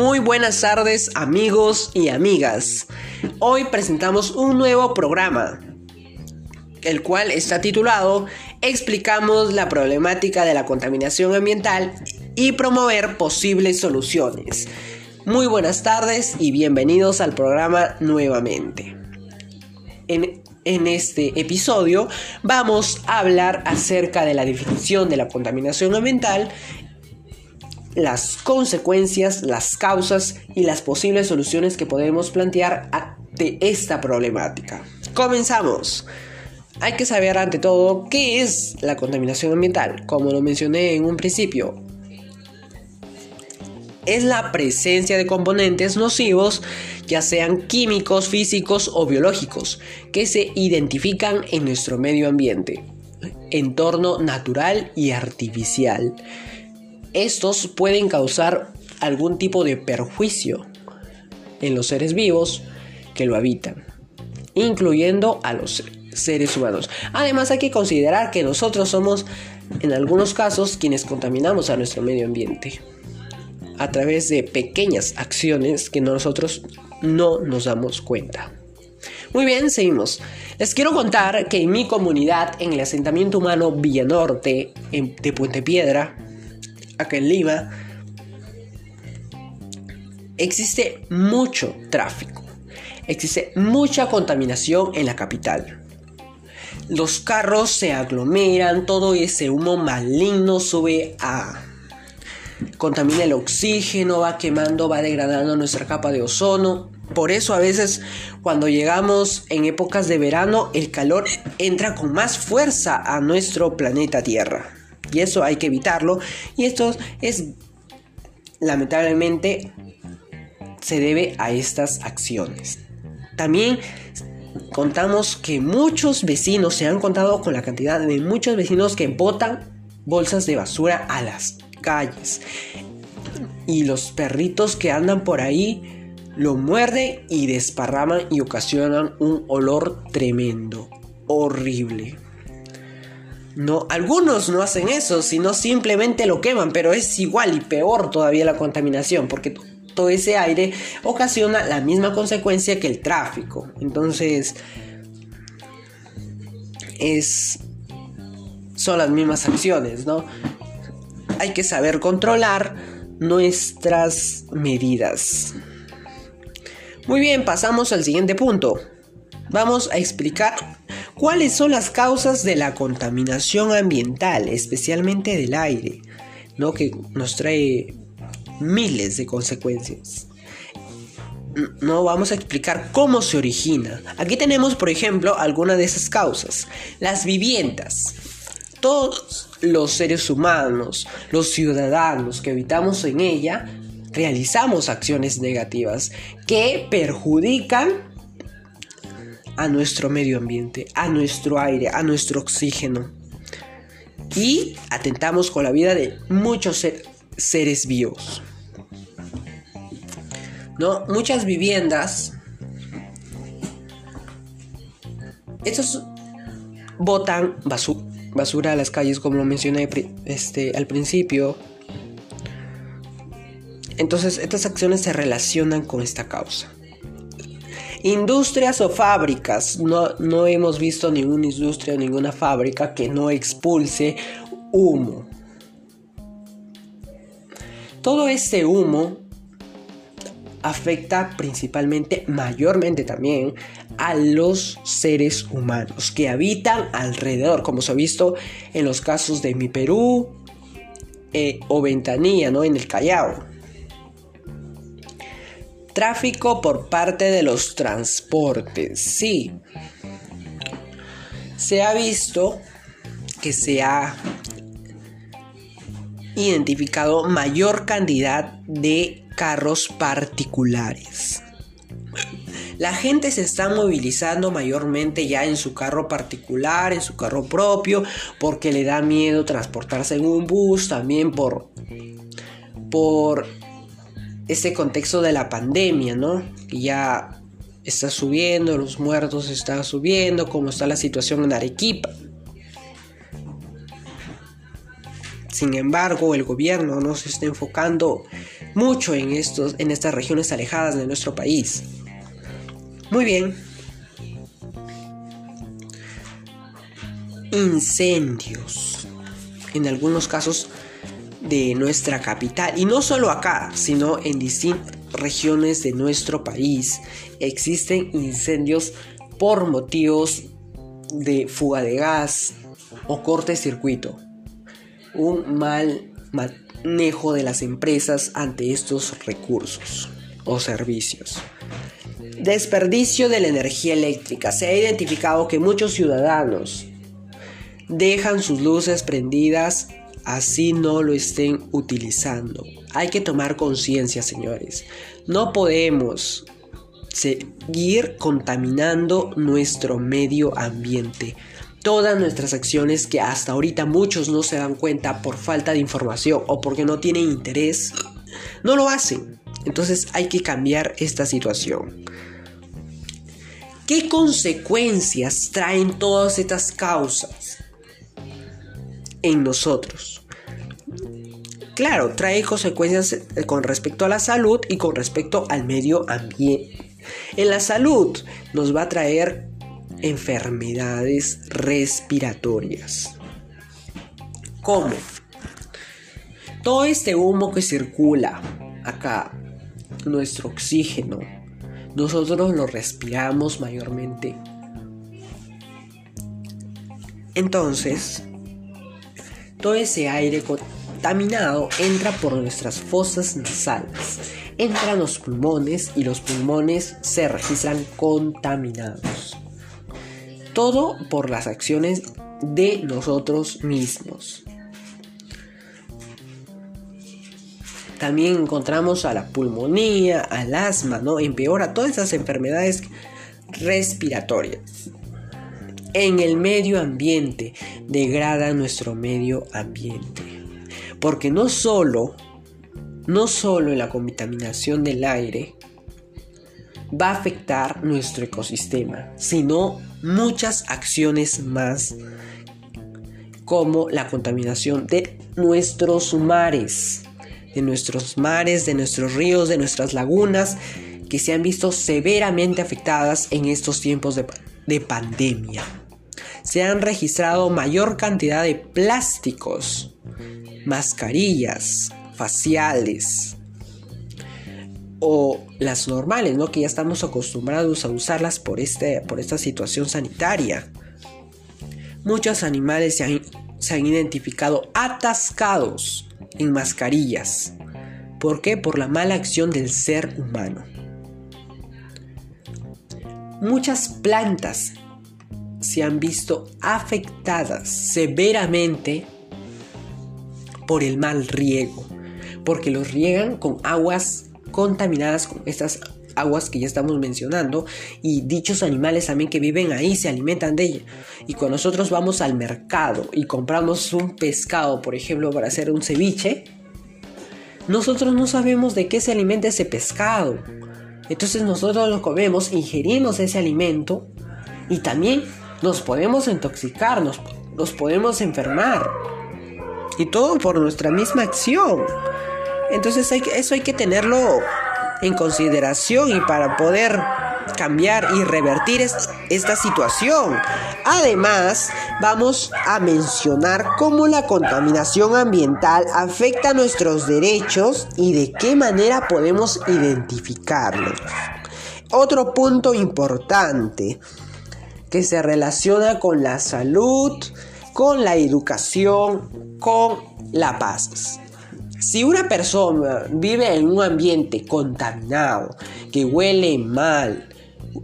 Muy buenas tardes amigos y amigas. Hoy presentamos un nuevo programa, el cual está titulado Explicamos la problemática de la contaminación ambiental y promover posibles soluciones. Muy buenas tardes y bienvenidos al programa nuevamente. En, en, este episodio vamos a hablar acerca de la definición de la contaminación ambiental las consecuencias, las causas y las posibles soluciones que podemos plantear ante esta problemática. Comenzamos. Hay que saber ante todo qué es la contaminación ambiental, como lo mencioné en un principio. Es la presencia de componentes nocivos, ya sean químicos, físicos o biológicos, que se identifican en nuestro medio ambiente, entorno natural y artificial estos pueden causar algún tipo de perjuicio en los seres vivos que lo habitan, incluyendo a los seres humanos. Además hay que considerar que nosotros somos en algunos casos quienes contaminamos a nuestro medio ambiente a través de pequeñas acciones que nosotros no nos damos cuenta. Muy bien, seguimos. Les quiero contar que en mi comunidad, en el asentamiento humano Villanorte, de Puente Piedra, acá en Lima, existe mucho tráfico, existe mucha contaminación en la capital. Los carros se aglomeran, todo ese humo maligno sube a... contamina el oxígeno, va quemando, va degradando nuestra capa de ozono. Por eso a veces cuando llegamos en épocas de verano el calor entra con más fuerza a nuestro planeta Tierra. Y eso hay que evitarlo. Y esto es, lamentablemente, se debe a estas acciones. También contamos que muchos vecinos, se han contado con la cantidad de muchos vecinos que botan bolsas de basura a las calles. Y los perritos que andan por ahí lo muerden y desparraman y ocasionan un olor tremendo, horrible. No, algunos no hacen eso, sino simplemente lo queman, pero es igual y peor todavía la contaminación, porque todo ese aire ocasiona la misma consecuencia que el tráfico. Entonces, es son las mismas acciones, ¿no? Hay que saber controlar nuestras medidas. Muy bien, pasamos al siguiente punto. Vamos a explicar ¿Cuáles son las causas de la contaminación ambiental, especialmente del aire? ¿no? Que nos trae miles de consecuencias. No vamos a explicar cómo se origina. Aquí tenemos, por ejemplo, algunas de esas causas. Las viviendas. Todos los seres humanos, los ciudadanos que habitamos en ella, realizamos acciones negativas que perjudican a nuestro medio ambiente, a nuestro aire, a nuestro oxígeno. Y atentamos con la vida de muchos seres vivos. ¿No? Muchas viviendas. Estos botan basura a las calles, como lo mencioné este, al principio. Entonces, estas acciones se relacionan con esta causa. Industrias o fábricas. No, no hemos visto ninguna industria o ninguna fábrica que no expulse humo. Todo este humo afecta principalmente, mayormente también, a los seres humanos que habitan alrededor, como se ha visto en los casos de mi Perú eh, o Ventanilla, ¿no? En el Callao. Tráfico por parte de los transportes. Sí. Se ha visto que se ha identificado mayor cantidad de carros particulares. La gente se está movilizando mayormente ya en su carro particular, en su carro propio, porque le da miedo transportarse en un bus, también por, por este contexto de la pandemia, ¿no? Ya está subiendo, los muertos están subiendo, como está la situación en Arequipa. Sin embargo, el gobierno no se está enfocando mucho en, estos, en estas regiones alejadas de nuestro país. Muy bien. Incendios. En algunos casos de nuestra capital. Y no solo acá, sino en distintas regiones de nuestro país. Existen incendios por motivos de fuga de gas o corte circuito. Un mal manejo de las empresas ante estos recursos o servicios. Desperdicio de la energía eléctrica. Se ha identificado que muchos ciudadanos dejan sus luces prendidas así no lo estén utilizando. Hay que tomar conciencia, señores. No podemos seguir contaminando nuestro medio ambiente. Todas nuestras acciones que hasta ahorita muchos no se dan cuenta por falta de información o porque no tienen interés, no lo hacen. Entonces hay que cambiar esta situación. ¿Qué consecuencias traen todas estas causas en nosotros? Claro, trae consecuencias eh, con respecto a la salud y con respecto al medio ambiente. En la salud nos va a traer enfermedades respiratorias. ¿Cómo? Todo este humo que circula acá, nuestro oxígeno, nosotros lo respiramos mayormente. Entonces, todo ese aire contaminado entra por nuestras fosas nasales entran los pulmones y los pulmones se registran contaminados. Todo por las acciones de nosotros mismos. También encontramos a la pulmonía, al asma, ¿no? Empeora todas esas enfermedades respiratorias. En el medio ambiente, degrada nuestro medio ambiente. Porque no solo no solo la contaminación del aire va a afectar nuestro ecosistema, sino muchas acciones más como la contaminación de nuestros mares, de nuestros mares, de nuestros ríos, de nuestras lagunas, que se han visto severamente afectadas en estos tiempos de, de pandemia. Se han registrado mayor cantidad de plásticos, mascarillas, faciales o las normales, ¿no? Que ya estamos acostumbrados a usarlas por, este, por esta situación sanitaria. Muchos animales se han, se han identificado atascados en mascarillas. ¿Por qué? Por la mala acción del ser humano. Muchas plantas se han visto afectadas severamente por el mal riego porque los riegan con aguas contaminadas con estas aguas que ya estamos mencionando y dichos animales también que viven ahí se alimentan de ella. Y cuando nosotros vamos al mercado y compramos un pescado, por ejemplo, para hacer un ceviche, nosotros no sabemos de qué se alimenta ese pescado. Entonces nosotros lo comemos, ingerimos ese alimento y también nos podemos intoxicar, nos, podemos enfermar. Y todo por nuestra misma acción. Entonces eso hay que tenerlo en consideración y para poder cambiar y revertir esta situación. Además, vamos a mencionar cómo la contaminación ambiental afecta nuestros derechos y de qué manera podemos identificarlos. Otro punto importante que se relaciona con la salud, con la educación, con la paz. Si una persona vive en un ambiente contaminado, que huele mal,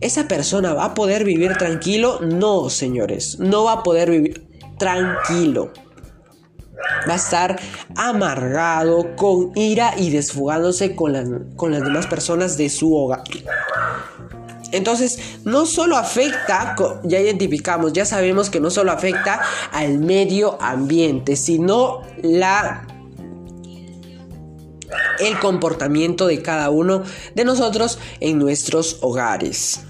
¿esa persona va a poder vivir tranquilo? No, señores, no va a poder vivir tranquilo. Va a estar amargado, con ira y desfogándose con, con las demás personas de su hogar. Entonces, no solo afecta, ya identificamos, ya sabemos que no solo afecta al medio ambiente, sino la el comportamiento de cada uno de nosotros en nuestros hogares.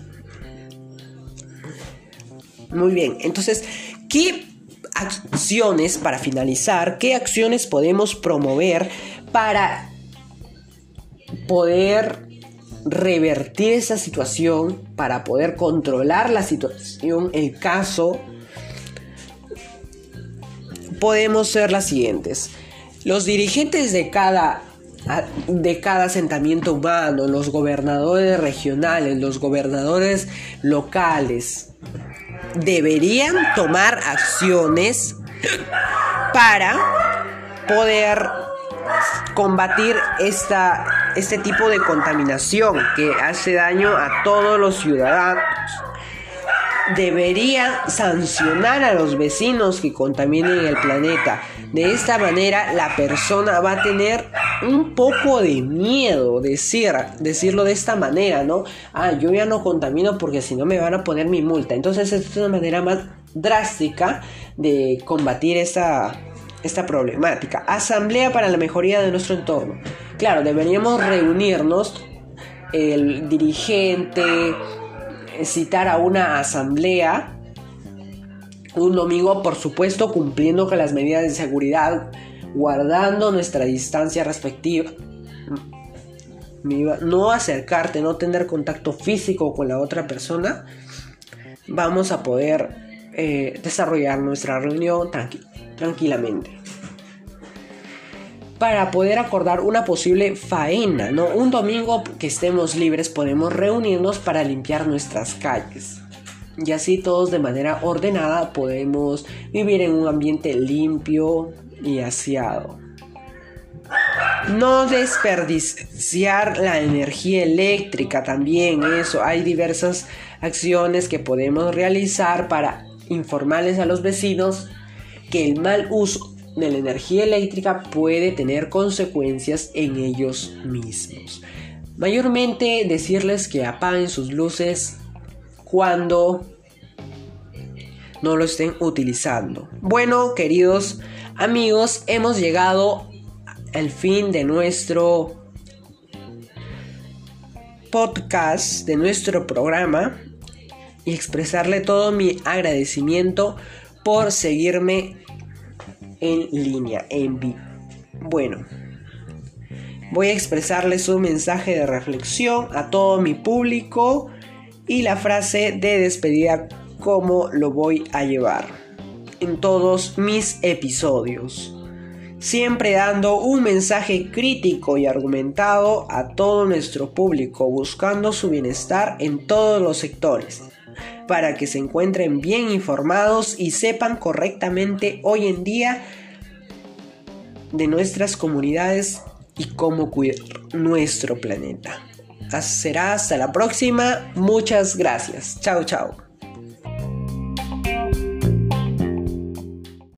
Muy bien, entonces, ¿qué acciones, para finalizar, qué acciones podemos promover para poder revertir esa situación, para poder controlar la situación, el caso, podemos ser las siguientes. Los dirigentes de cada, de cada asentamiento humano, los gobernadores regionales, los gobernadores locales, deberían tomar acciones para poder combatir esta, este tipo de contaminación que hace daño a todos los ciudadanos. Debería sancionar a los vecinos que contaminen el planeta. De esta manera la persona va a tener un poco de miedo decir, decirlo de esta manera, ¿no? Ah, yo ya no contamino porque si no me van a poner mi multa. Entonces es una manera más drástica de combatir esta, esta problemática. Asamblea para la mejoría de nuestro entorno. Claro, deberíamos reunirnos, el dirigente, citar a una asamblea un domingo, por supuesto, cumpliendo con las medidas de seguridad, guardando nuestra distancia respectiva. No acercarte, no tener contacto físico con la otra persona. Vamos a poder eh, desarrollar nuestra reunión tranquilamente. Para poder acordar una posible faena, ¿no? Un domingo que estemos libres podemos reunirnos para limpiar nuestras calles. Y así todos de manera ordenada podemos vivir en un ambiente limpio y aseado. No desperdiciar la energía eléctrica también, eso. Hay diversas acciones que podemos realizar para informarles a los vecinos que el mal uso de la energía eléctrica puede tener consecuencias en ellos mismos. Mayormente decirles que apaguen sus luces cuando no lo estén utilizando. Bueno, queridos amigos, hemos llegado al fin de nuestro podcast, de nuestro programa y expresarle todo mi agradecimiento por seguirme en línea, en vivo. Bueno, voy a expresarles un mensaje de reflexión a todo mi público y la frase de despedida cómo lo voy a llevar en todos mis episodios. Siempre dando un mensaje crítico y argumentado a todo nuestro público, buscando su bienestar en todos los sectores para que se encuentren bien informados y sepan correctamente hoy en día de nuestras comunidades y cómo cuidar nuestro planeta. Será hasta la próxima. Muchas gracias. Chao, chao.